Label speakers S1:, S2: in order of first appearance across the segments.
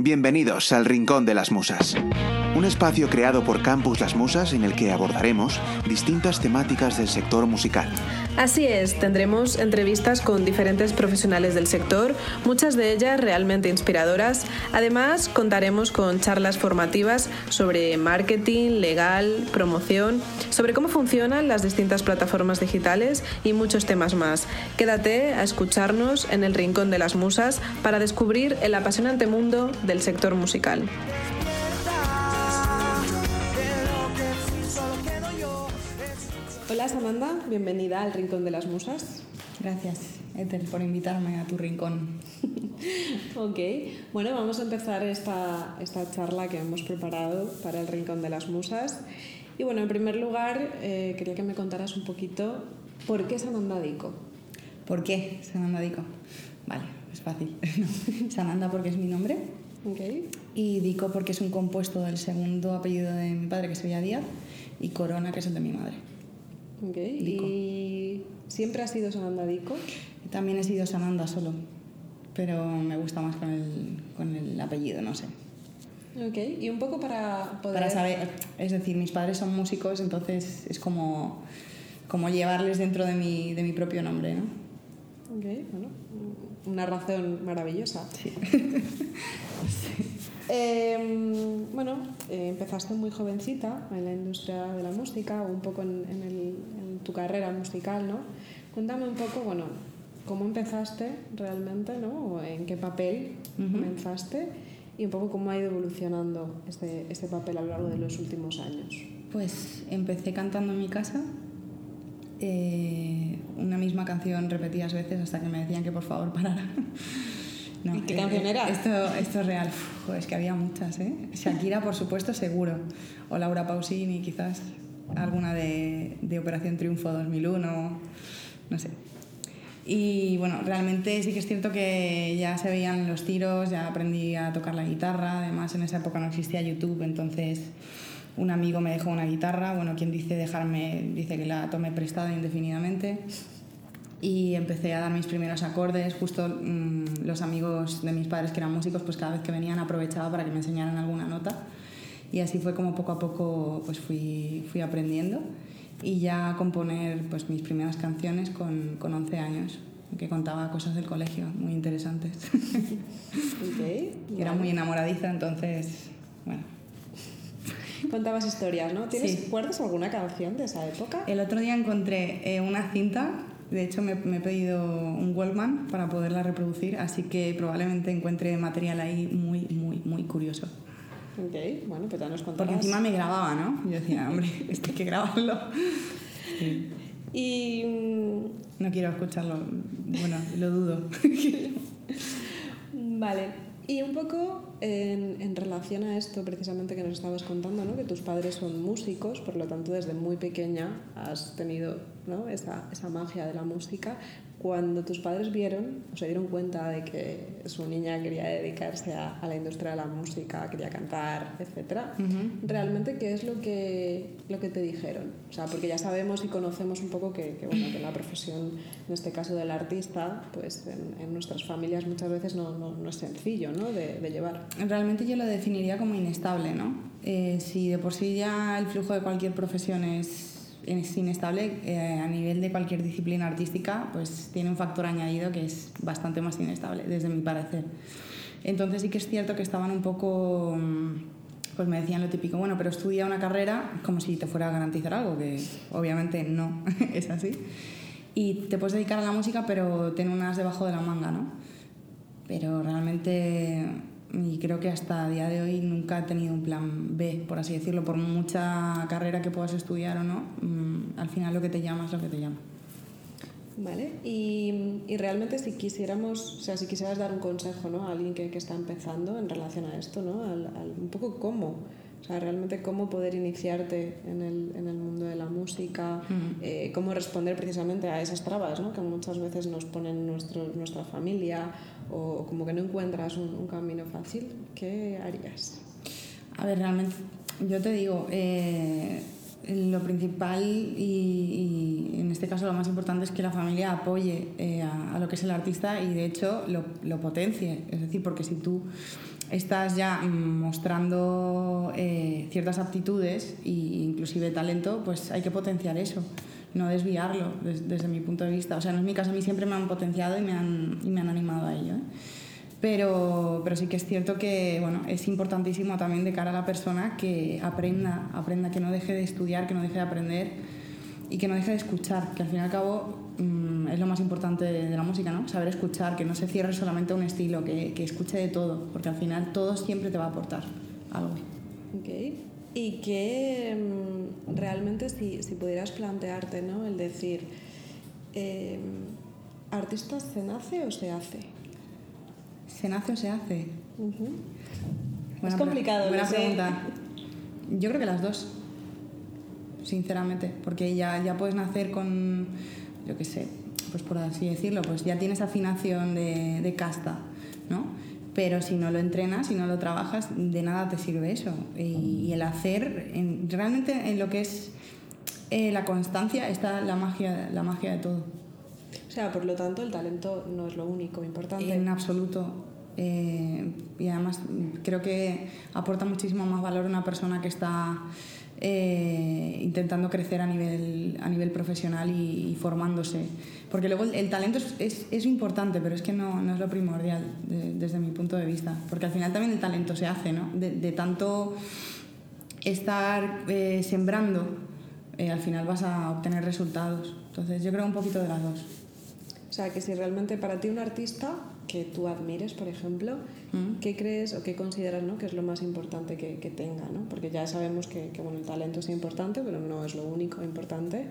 S1: Bienvenidos al Rincón de las Musas, un espacio creado por Campus Las Musas en el que abordaremos distintas temáticas del sector musical.
S2: Así es, tendremos entrevistas con diferentes profesionales del sector, muchas de ellas realmente inspiradoras. Además, contaremos con charlas formativas sobre marketing, legal, promoción, sobre cómo funcionan las distintas plataformas digitales y muchos temas más. Quédate a escucharnos en el Rincón de las Musas para descubrir el apasionante mundo del sector musical. Hola Samantha, bienvenida al Rincón de las Musas.
S3: Gracias, Ethel, por invitarme a tu rincón.
S2: ok, bueno, vamos a empezar esta, esta, charla que hemos preparado para el Rincón de las Musas. Y bueno, en primer lugar, eh, quería que me contaras un poquito por qué Sananda Dico.
S3: ¿Por qué Sananda Dico? Vale, es fácil. Sananda porque es mi nombre.
S2: Okay.
S3: Y Dico porque es un compuesto del segundo apellido de mi padre, que sería Díaz, y Corona, que es el de mi madre.
S2: Okay. ¿Y siempre has sido Sananda Dico?
S3: También he sido Sananda solo, pero me gusta más con el, con el apellido, no sé.
S2: Ok, y un poco para poder...
S3: Para saber, es decir, mis padres son músicos, entonces es como, como llevarles dentro de mi, de mi propio nombre, ¿no?
S2: Ok, bueno, una razón maravillosa.
S3: Sí.
S2: Eh, bueno, eh, empezaste muy jovencita en la industria de la música, o un poco en, en, el, en, tu carrera musical, ¿no? Cuéntame un poco, bueno, cómo empezaste realmente, ¿no? O en qué papel uh -huh. comenzaste y un poco cómo ha ido evolucionando este, este papel a lo largo de los últimos años.
S3: Pues empecé cantando en mi casa, eh, una misma canción repetidas veces hasta que me decían que por favor parara.
S2: No, ¿Y qué canción
S3: eh,
S2: era?
S3: Esto, esto es real. Uf, es que había muchas, ¿eh? Shakira, por supuesto, seguro. O Laura Pausini, quizás alguna de, de Operación Triunfo 2001, no sé. Y bueno, realmente sí que es cierto que ya se veían los tiros, ya aprendí a tocar la guitarra. Además, en esa época no existía YouTube, entonces un amigo me dejó una guitarra. Bueno, quien dice dejarme, dice que la tomé prestada indefinidamente y empecé a dar mis primeros acordes. Justo mmm, los amigos de mis padres que eran músicos, pues cada vez que venían aprovechaba para que me enseñaran alguna nota. Y así fue como poco a poco pues fui, fui aprendiendo y ya a componer pues mis primeras canciones con, con 11 años que contaba cosas del colegio muy interesantes.
S2: Okay,
S3: era muy enamoradiza, entonces, bueno.
S2: Contabas historias, ¿no? ¿Tienes,
S3: Sí.
S2: ¿Recuerdas alguna canción de esa época?
S3: El otro día encontré eh, una cinta de hecho, me, me, he pedido un Walkman para poderla reproducir, así que probablemente encuentre material ahí muy, muy, muy curioso.
S2: Ok, bueno, pues ya nos contarás.
S3: Porque encima me grababa, ¿no? Yo decía, hombre, esto hay que grabarlo.
S2: Sí. Y. mm,
S3: No quiero escucharlo. Bueno, lo dudo.
S2: vale. Y un poco en, en, relación a esto precisamente que nos estabas contando, ¿no? que tus padres son músicos, por lo tanto desde muy pequeña has tenido ¿no? esa, esa magia de la música. Cuando tus padres vieron o se dieron cuenta de que su niña quería dedicarse a, a la industria de la música, quería cantar, etc., uh -huh. ¿realmente qué es lo que, lo que te dijeron? O sea, porque ya sabemos y conocemos un poco que, que, bueno, que la profesión, en este caso del artista, pues en, en nuestras familias muchas veces no, no, no es sencillo ¿no? De, de, llevar.
S3: Realmente yo lo definiría como inestable, ¿no? Eh, si de por sí ya el flujo de cualquier profesión es es inestable eh, a nivel de cualquier disciplina artística, pues tiene un factor añadido que es bastante más inestable, desde mi parecer. Entonces sí que es cierto que estaban un poco, mm, pues me decían lo típico, bueno, pero estudia una carrera como si te fuera a garantizar algo, que obviamente no es así. Y te puedes dedicar a la música, pero ten unas debajo de la manga, ¿no? Pero realmente y creo que hasta a día de hoy nunca he tenido un plan B, por así decirlo, por mucha carrera que puedas estudiar o no, mmm, al final lo que te llama es lo que te llama.
S2: Vale, y, y, realmente si quisiéramos, o sea, si quisieras dar un consejo ¿no? a alguien que, que está empezando en relación a esto, ¿no? Al, al, un poco cómo, o sea, realmente cómo poder iniciarte en el, en el mundo de la música, uh -huh. eh, cómo responder precisamente a esas trabas ¿no? que muchas veces nos ponen nuestro, nuestra familia o como que no encuentras un, un camino fácil, ¿qué harías?
S3: A ver, realmente, yo te digo, eh, lo principal y, y, en este caso lo más importante es que la familia apoye eh, a, a, lo que es el artista y de hecho lo, lo, potencie. Es decir, porque si tú estás ya mostrando eh, ciertas aptitudes e inclusive talento, pues hay que potenciar eso, no desviarlo desde mi punto de vista. O sea, no es mi caso, a mí siempre me han potenciado y me han, y me han animado a ello. ¿eh? Pero, pero sí que es cierto que bueno, es importantísimo también de cara a la persona que aprenda, aprenda, que no deje de estudiar, que no deje de aprender y que no deje de escuchar, que al fin y al cabo es lo más importante de, la música, ¿no? Saber escuchar, que no se cierre solamente a un estilo, que, que, escuche de todo, porque al final todo siempre te va a aportar algo.
S2: Ok. Y que mm, realmente si, si, pudieras plantearte, ¿no? El decir, eh, ¿artista se nace o se hace?
S3: ¿Se nace o se hace?
S2: es complicado.
S3: Buena pregunta. Yo creo que las dos, sinceramente, porque ya, ya puedes nacer con, yo qué sé, pues por así decirlo, pues ya tienes afinación de, de casta, ¿no? Pero si no lo entrenas, si no lo trabajas, de nada te sirve eso. Y, el hacer, realmente en lo que es eh, la constancia está la magia, la magia de todo.
S2: O sea, por lo tanto, el talento no es lo único importante.
S3: En absoluto. Eh, y además creo que aporta muchísimo más valor a una persona que está eh, intentando crecer a nivel, a nivel profesional y, formándose. Porque luego el, talento es, es, importante, pero es que no, no es lo primordial desde mi punto de vista. Porque al final también el talento se hace, ¿no? De, de tanto estar eh, sembrando, al final vas a obtener resultados. Entonces yo creo un poquito de las dos.
S2: O sea, que si realmente para ti un artista que tú admires, por ejemplo, mm. ¿qué crees o qué consideras ¿no? que es lo más importante que, que tenga? ¿no? Porque ya sabemos que, que, bueno, el talento es importante, pero no es lo único importante.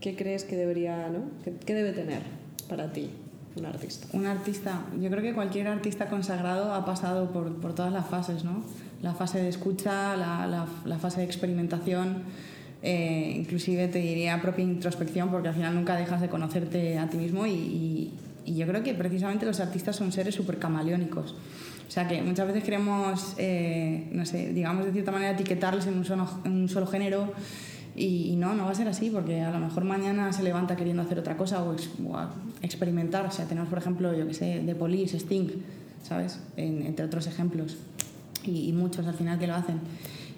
S2: ¿Qué crees que debería, ¿no? ¿Qué, debe tener para ti un artista?
S3: Un artista, yo creo que cualquier artista consagrado ha pasado por, por todas las fases, ¿no? La fase de escucha, la, la, la fase de experimentación, eh, inclusive te diría propia introspección, porque al final nunca dejas de conocerte a ti mismo y, y, yo creo que precisamente los artistas son seres súper camaleónicos. O sea que muchas veces queremos, eh, no sé, digamos de cierta manera etiquetarles en un en un solo género y, no, no va a ser así porque a lo mejor mañana se levanta queriendo hacer otra cosa o, experimentar. O sea, tenemos por ejemplo, yo que sé, The Police, Sting, ¿sabes? entre otros ejemplos y, y muchos al final que lo hacen.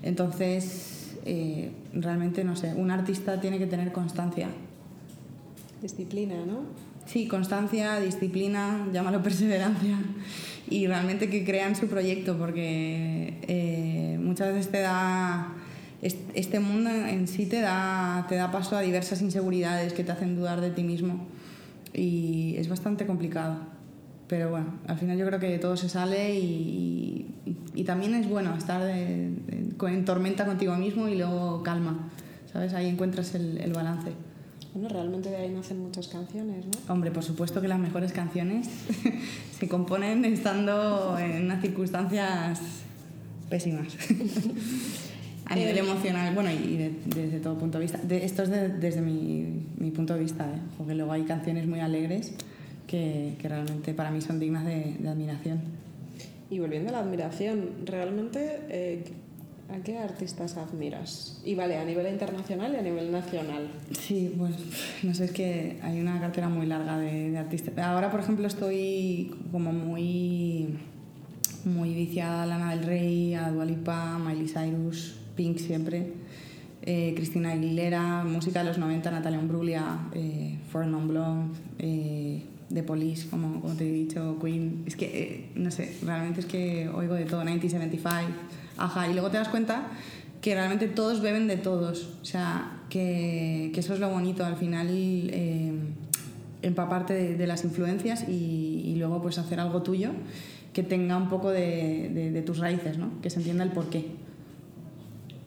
S3: Entonces, eh, realmente, no sé, un artista tiene que tener constancia.
S2: Disciplina, ¿no?
S3: Sí, constancia, disciplina, llámalo perseverancia y realmente que crean su proyecto porque eh, muchas veces te da este mundo en sí te da, te da paso a diversas inseguridades que te hacen dudar de ti mismo y es bastante complicado. Pero bueno, al final yo creo que todo se sale y, y, también es bueno estar en tormenta contigo mismo y luego calma, ¿sabes? Ahí encuentras el, balance.
S2: Bueno, realmente de ahí nacen muchas canciones, ¿no?
S3: Hombre, por supuesto que las mejores canciones se componen estando en unas circunstancias pésimas. a nivel eh, emocional, bueno, y desde todo punto de vista. De, esto es desde mi, mi, punto de vista, ¿eh? porque luego hay canciones muy alegres que, que realmente para mí son dignas de, de, admiración.
S2: Y volviendo a la admiración, realmente, eh, ¿a qué artistas admiras? Y vale, a nivel internacional y a nivel nacional.
S3: Sí, pues no sé, es que hay una cartera muy larga de, de artistas. Ahora, por ejemplo, estoy como muy, muy viciada a Lana del Rey, a Dua Lipa, Miley Cyrus, Pink siempre. Eh, Cristina Aguilera, música de los 90, Natalia Imbruglia, eh, Four Non Blonde, eh, The Police, como, como te he dicho, Queen. Es que, eh, no sé, realmente es que oigo de todo, 1975, ajá. Y luego te das cuenta que realmente todos beben de todos. O sea, que, que eso es lo bonito al final. Eh, empaparte de, de, las influencias y, y, luego pues hacer algo tuyo que tenga un poco de, de, de tus raíces, ¿no? que se entienda el porqué.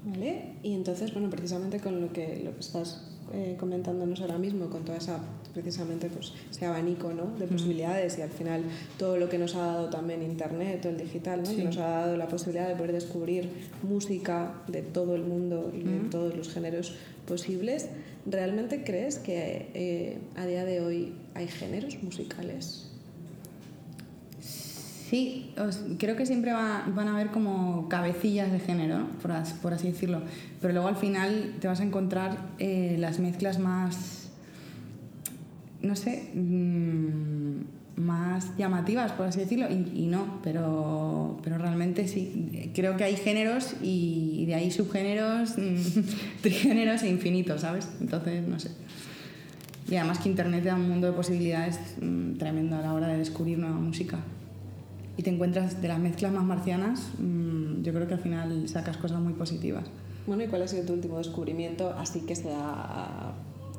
S2: Vale, y entonces, bueno, precisamente con lo que, lo que estás eh, comentándonos ahora mismo, con toda esa, precisamente, pues, ese abanico ¿no? de posibilidades y al final todo lo que nos ha dado también Internet o el digital, ¿no? que nos ha dado la posibilidad de poder descubrir música de todo el mundo y de todos los géneros posibles, ¿realmente crees que eh, a día de hoy hay géneros musicales?
S3: Sí, creo que siempre va, van a haber como cabecillas de género, ¿no? por, as, por, así decirlo. Pero luego al final te vas a encontrar eh, las mezclas más, no sé, mmm, más llamativas, por así decirlo, y, no, pero, pero realmente sí. Creo que hay géneros y de ahí subgéneros, trigéneros e infinitos, ¿sabes? Entonces, no sé. Y además que Internet da un mundo de posibilidades mm, tremendo a la hora de descubrir nueva música. Y te encuentras de las mezclas más marcianas, mm, yo creo que al final sacas cosas muy positivas.
S2: Bueno, ¿y cuál ha sido tu último descubrimiento así que sea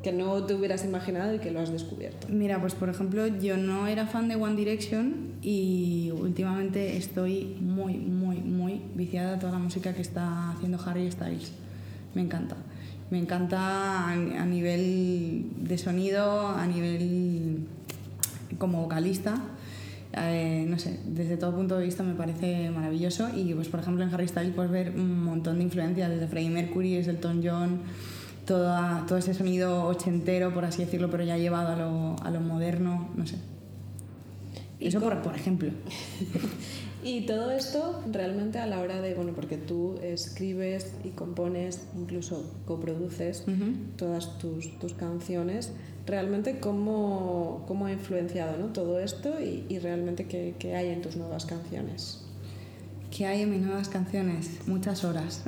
S2: que no te hubieras imaginado y que lo has descubierto?
S3: Mira, pues por ejemplo, yo no era fan de One Direction y últimamente estoy muy, muy, muy viciada a toda la música que está haciendo Harry Styles. Me encanta. Me encanta a, nivel de sonido, a nivel como vocalista. Eh, no sé, desde todo punto de vista me parece maravilloso y pues por ejemplo en Harry Styles puedes ver un montón de influencias desde Freddie Mercury, desde Elton John, toda, todo ese sonido ochentero, por así decirlo, pero ya llevado a lo, a lo moderno, no sé. Eso por, por ejemplo.
S2: y todo esto realmente a la hora de, bueno, porque tú escribes y compones, incluso coproduces todas tus, tus, canciones, realmente cómo, cómo ha influenciado ¿no? todo esto y, y realmente qué, qué hay en tus nuevas canciones.
S3: ¿Qué hay en mis nuevas canciones? Muchas horas.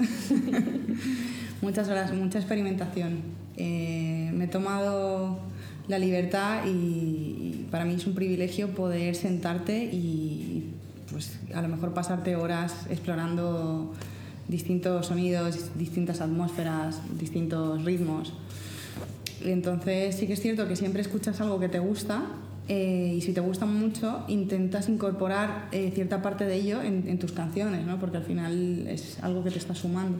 S3: muchas horas, mucha experimentación. Eh, me he tomado la libertad y, para mí es un privilegio poder sentarte y pues a lo mejor pasarte horas explorando distintos sonidos, distintas atmósferas, distintos ritmos. Entonces sí que es cierto que siempre escuchas algo que te gusta eh, y si te gusta mucho intentas incorporar eh, cierta parte de ello en, en tus canciones, ¿no? porque al final es algo que te está sumando.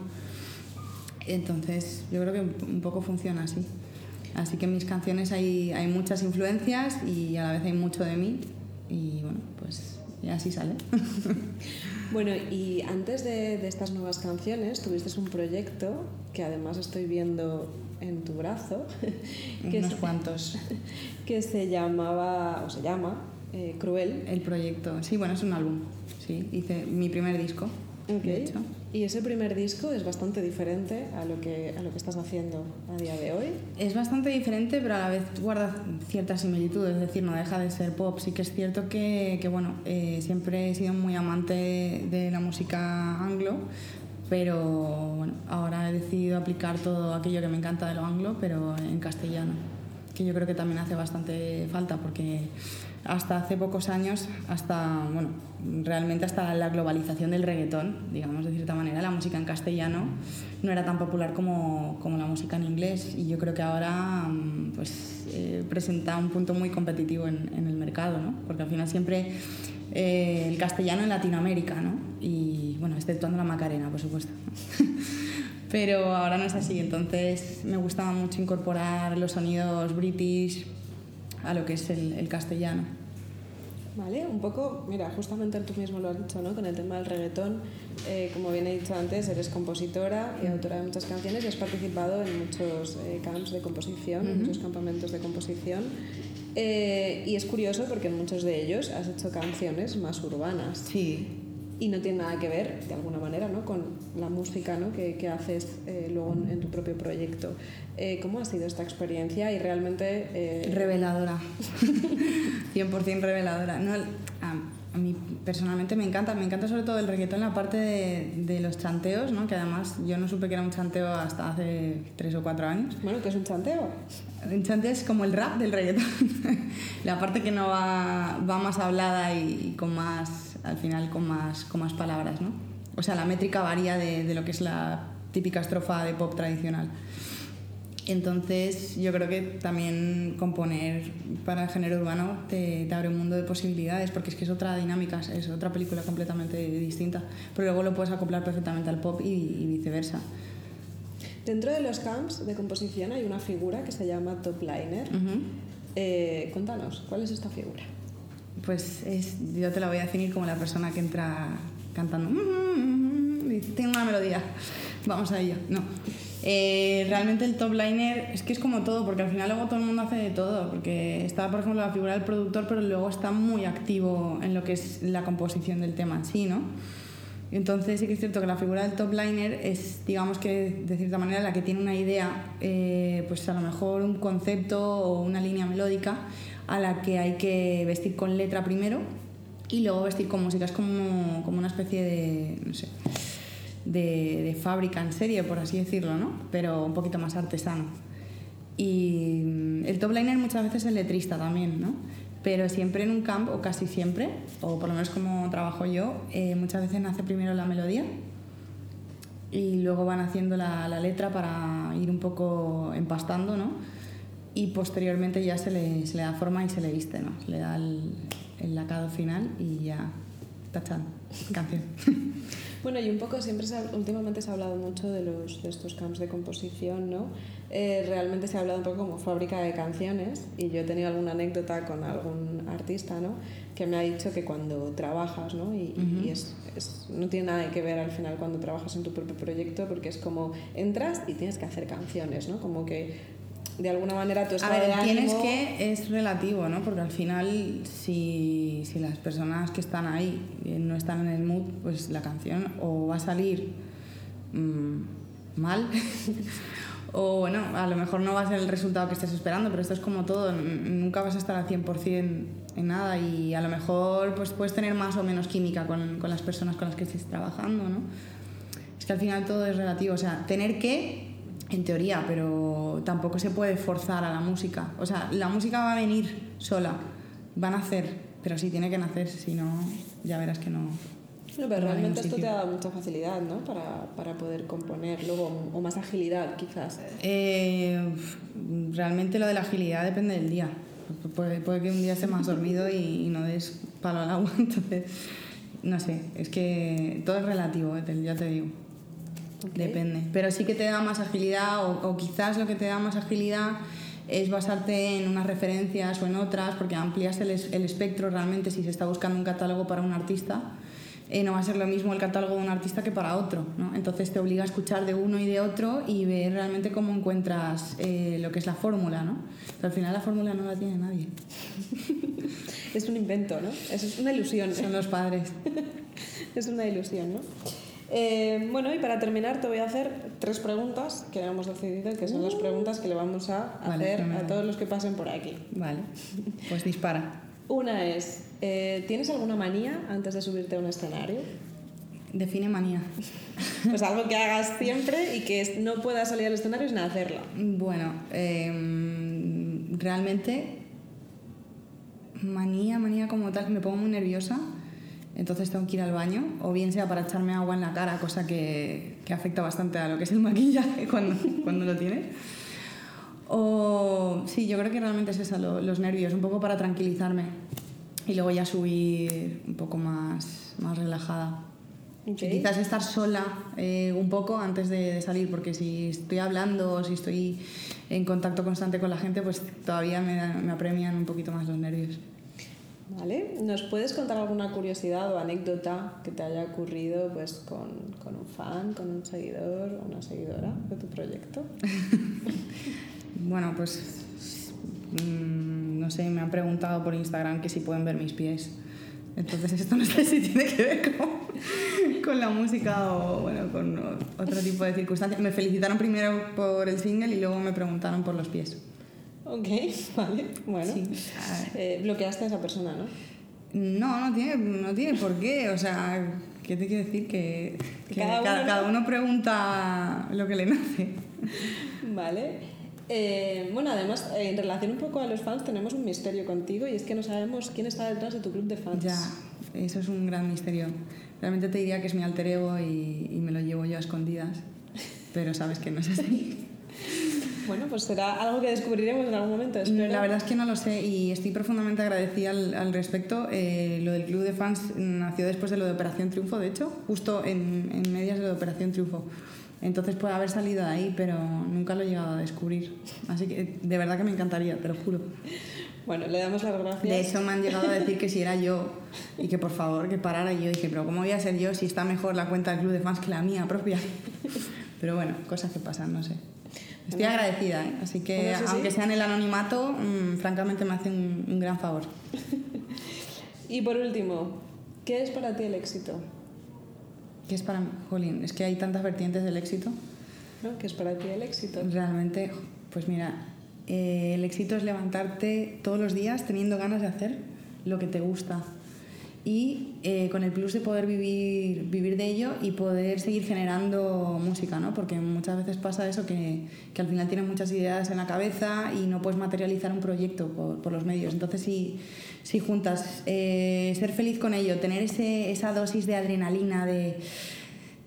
S3: Entonces, yo creo que un poco funciona así. Así que en mis canciones hay, hay muchas influencias y a la vez hay mucho de mí. Y bueno, pues y así sale.
S2: bueno, y antes de, de, estas nuevas canciones tuviste un proyecto que además estoy viendo en tu brazo.
S3: que Unos cuantos.
S2: Que se llamaba, o se llama, eh, Cruel.
S3: El proyecto, sí, bueno, es un álbum. Sí, hice mi primer disco.
S2: Okay. Y ese primer disco es bastante diferente a lo, que, a lo que estás haciendo a día de hoy.
S3: Es bastante diferente, pero a la vez guarda ciertas similitudes, es decir, no deja de ser pop. Sí que es cierto que, que bueno, eh, siempre he sido muy amante de la música anglo, pero bueno, ahora he decidido aplicar todo aquello que me encanta de lo anglo, pero en castellano, que yo creo que también hace bastante falta porque hasta hace pocos años, hasta, bueno, realmente hasta la globalización del reggaetón, digamos de cierta manera, la música en castellano no era tan popular como, como la música en inglés y yo creo que ahora mm, pues, eh, presenta un punto muy competitivo en, en, el mercado, ¿no? porque al final siempre eh, el castellano en Latinoamérica, ¿no? y bueno, exceptuando la Macarena, por supuesto. Pero ahora no es así, entonces me gustaba mucho incorporar los sonidos british, a lo que es el, el castellano.
S2: Vale, un poco, mira, justamente tú mismo lo has dicho, ¿no? Con el tema del reggaetón, eh, como bien he dicho antes, eres compositora y autora de muchas canciones y has participado en muchos eh, camps de composición, en muchos campamentos de composición. Eh, y es curioso porque en muchos de ellos has hecho canciones más urbanas.
S3: Sí
S2: y no tiene nada que ver, de alguna manera, ¿no? con la música ¿no? que, que haces eh, luego en, tu propio proyecto. Eh, ¿Cómo ha sido esta experiencia? Y realmente...
S3: Eh... Reveladora. 100% reveladora. No, a, a, mí personalmente me encanta, me encanta sobre todo el reggaetón en la parte de, de, los chanteos, ¿no? que además yo no supe que era un chanteo hasta hace tres o cuatro años.
S2: Bueno, ¿qué es un chanteo?
S3: Un chanteo es como el rap del reggaetón. la parte que no va, va más hablada y, y con más al final con más, con más palabras, ¿no? O sea, la métrica varía de, de lo que es la típica estrofa de pop tradicional. Entonces, yo creo que también componer para el género urbano te, te, abre un mundo de posibilidades, porque es que es otra dinámica, es otra película completamente distinta, pero luego lo puedes acoplar perfectamente al pop y, y viceversa.
S2: Dentro de los camps de composición hay una figura que se llama top liner. Uh -huh. eh, cuéntanos, ¿cuál es esta figura?
S3: Pues es, yo te la voy a definir como la persona que entra cantando mm, y tiene una melodía, vamos a ello. No. Eh, realmente el top liner es que es como todo, porque al final luego todo el mundo hace de todo, porque está, por ejemplo, la figura del productor, pero luego está muy activo en lo que es la composición del tema en sí, ¿no? Entonces sí que es cierto que la figura del top liner es, digamos que de cierta manera, la que tiene una idea, eh, pues a lo mejor un concepto o una línea melódica, a la que hay que vestir con letra primero y luego vestir con música. Es como, como una especie de, no sé, de, de fábrica en serie, por así decirlo, ¿no? Pero un poquito más artesano. Y el top liner muchas veces es letrista también, ¿no? Pero siempre en un camp, o casi siempre, o por lo menos como trabajo yo, eh, muchas veces nace primero la melodía y luego van haciendo la, la, letra para ir un poco empastando, ¿no? Y posteriormente ya se le, se le da forma y se le viste, ¿no? Se le da el, el lacado final y ya, tachan, canción.
S2: Bueno, y un poco siempre se ha, últimamente se ha hablado mucho de, los, de estos camps de composición, ¿no? Eh, realmente se ha hablado un poco como fábrica de canciones y yo he tenido alguna anécdota con algún artista, ¿no? Que me ha dicho que cuando trabajas, ¿no? Y, uh -huh. y es, es, no tiene nada que ver al final cuando trabajas en tu propio proyecto porque es como entras y tienes que hacer canciones, ¿no? Como que de alguna manera tu estado
S3: a ver,
S2: de ánimo...
S3: tienes que es relativo, ¿no? Porque al final si, si las personas que están ahí no están en el mood, pues la canción o va a salir mmm, mal o bueno, a lo mejor no va a ser el resultado que estés esperando, pero esto es como todo, nunca vas a estar al 100% en nada y a lo mejor pues puedes tener más o menos química con, con las personas con las que estés trabajando, ¿no? Es que al final todo es relativo, o sea, tener que en teoría, pero tampoco se puede forzar a la música. O sea, la música va a venir sola, va a nacer, pero sí tiene que nacer, si no, ya verás que no.
S2: No, pero realmente esto te ha dado mucha facilidad, ¿no? Para, para poder componer, luego, o más agilidad, quizás.
S3: Eh, realmente lo de la agilidad depende del día. Puede, puede que un día estés más dormido y, y no des palo al agua, entonces, no sé, es que todo es relativo, ya te digo. Okay. Depende. Pero sí que te da más agilidad o, o, quizás lo que te da más agilidad es basarte en unas referencias o en otras porque amplias el, el espectro realmente si se está buscando un catálogo para un artista. Eh, no va a ser lo mismo el catálogo de un artista que para otro. ¿no? Entonces te obliga a escuchar de uno y de otro y ver realmente cómo encuentras eh, lo que es la fórmula. ¿no? Pero al final la fórmula no la tiene nadie.
S2: es un invento, ¿no? Es una ilusión.
S3: Son los padres.
S2: es una ilusión, ¿no? Eh, bueno, y para terminar te voy a hacer tres preguntas que hemos decidido que son las preguntas que le vamos a
S3: vale,
S2: hacer a todos los que pasen por aquí.
S3: Vale, pues dispara.
S2: Una es, eh, ¿tienes alguna manía antes de subirte a un escenario?
S3: Define manía.
S2: Pues algo que hagas siempre y que no puedas salir al escenario sin hacerla.
S3: Bueno, eh, realmente manía, manía como tal, me pongo muy nerviosa entonces tengo que ir al baño, o bien sea para echarme agua en la cara, cosa que, que afecta bastante a lo que es el maquillaje cuando, cuando lo tienes. O sí, yo creo que realmente es eso, lo, los nervios, un poco para tranquilizarme y luego ya subir un poco más, más relajada. Okay. Quizás estar sola eh, un poco antes de, de, salir, porque si estoy hablando o si estoy en contacto constante con la gente, pues todavía me, me apremian un poquito más los nervios.
S2: ¿Vale? ¿Nos puedes contar alguna curiosidad o anécdota que te haya ocurrido pues, con, con un fan, con un seguidor o una seguidora de tu proyecto?
S3: bueno, pues mmm, no sé, me han preguntado por Instagram que si pueden ver mis pies. Entonces esto no sé si tiene que ver con, con la música o bueno, con otro tipo de circunstancias. Me felicitaron primero por el single y luego me preguntaron por los pies.
S2: Ok, vale, bueno. Sí. Eh, bloqueaste a esa persona, ¿no?
S3: No, no tiene, no tiene por qué. O sea, ¿qué te quiero decir? Que, que cada, cada, uno... cada, uno... pregunta lo que le nace.
S2: Vale. Eh, bueno, además, en relación un poco a los fans, tenemos un misterio contigo y es que no sabemos quién está detrás de tu club de fans.
S3: Ya, eso es un gran misterio. Realmente te diría que es mi alter ego y, y me lo llevo yo a escondidas, pero sabes que no es así.
S2: Bueno, pues será algo que descubriremos en algún momento. Espero.
S3: La verdad es que no lo sé y estoy profundamente agradecida al, al respecto. Eh, lo del club de fans nació después de lo de Operación Triunfo, de hecho, justo en, en medias de lo de Operación Triunfo. Entonces puede haber salido de ahí, pero nunca lo he llegado a descubrir. Así que de verdad que me encantaría, te lo juro.
S2: Bueno, le damos las gracias.
S3: De hecho, me han llegado a decir que si era yo y que por favor que parara. Y yo dije, pero ¿cómo voy a ser yo si está mejor la cuenta del club de fans que la mía propia? Pero bueno, cosas que pasan, no sé. Estoy agradecida, ¿eh? así que aunque sí. sea en el anonimato, mmm, francamente me hace un, un gran favor.
S2: y por último, ¿qué es para ti el éxito?
S3: ¿Qué es para mí? Jolín, es que hay tantas vertientes del éxito.
S2: ¿No? ¿Qué es para ti el éxito?
S3: Realmente, pues mira, Eh, el éxito es levantarte todos los días teniendo ganas de hacer lo que te gusta y eh, con el plus de poder vivir, vivir de ello y poder seguir generando música, ¿no? Porque muchas veces pasa eso que, que al final tienes muchas ideas en la cabeza y no puedes materializar un proyecto por, por los medios. Entonces, si, si juntas eh, ser feliz con ello, tener ese, esa dosis de adrenalina, de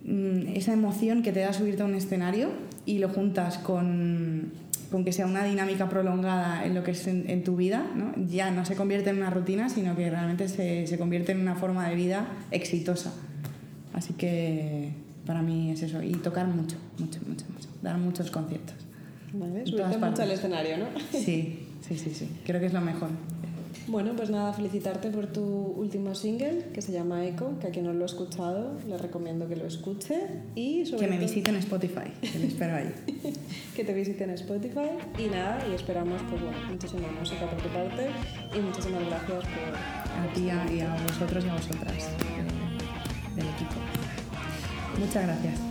S3: mm, esa emoción que te da subirte a un escenario y lo juntas con con que sea una dinámica prolongada en lo que es en, tu vida, ¿no? ya no se convierte en una rutina, sino que realmente se, se, convierte en una forma de vida exitosa. Así que para mí es eso, y tocar mucho, mucho, mucho, mucho, dar muchos conciertos.
S2: Vale, subirte mucho al escenario, ¿no?
S3: Sí, sí, sí, sí, creo que es lo mejor.
S2: Bueno, pues nada, felicitarte por tu último single que se llama Echo, que a quien no lo ha escuchado le recomiendo que lo escuche y
S3: sobre que me visiten en Spotify, que me espero ahí.
S2: que te visiten en Spotify y nada, y esperamos pues bueno, muchísima música por tu parte y muchísimas gracias por
S3: a ti y a vosotros y a vosotras del equipo. Muchas gracias.